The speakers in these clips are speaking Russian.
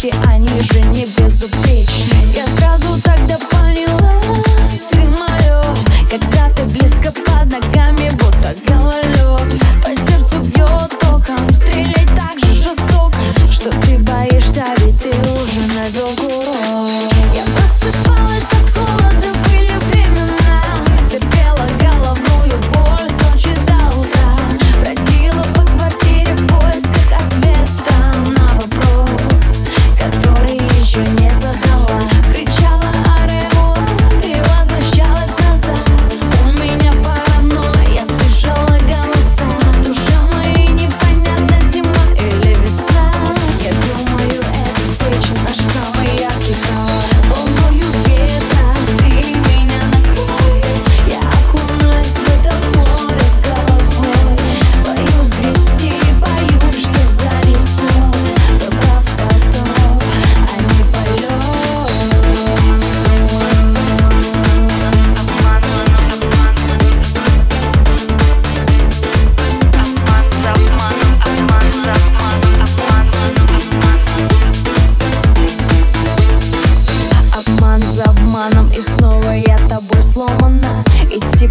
Geh ein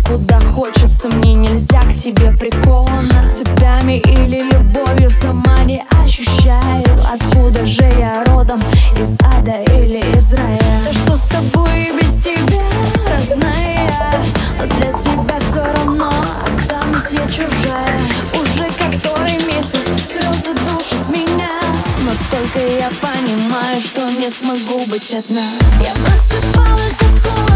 куда хочется Мне нельзя к тебе прикована цепями или любовью Сама не ощущаю, откуда же я родом Из ада или Израиля? рая Да что с тобой и без тебя, разная. Но для тебя все равно останусь я чужая Уже который месяц слезы душат меня Но только я понимаю, что не смогу быть одна Я просыпалась от холода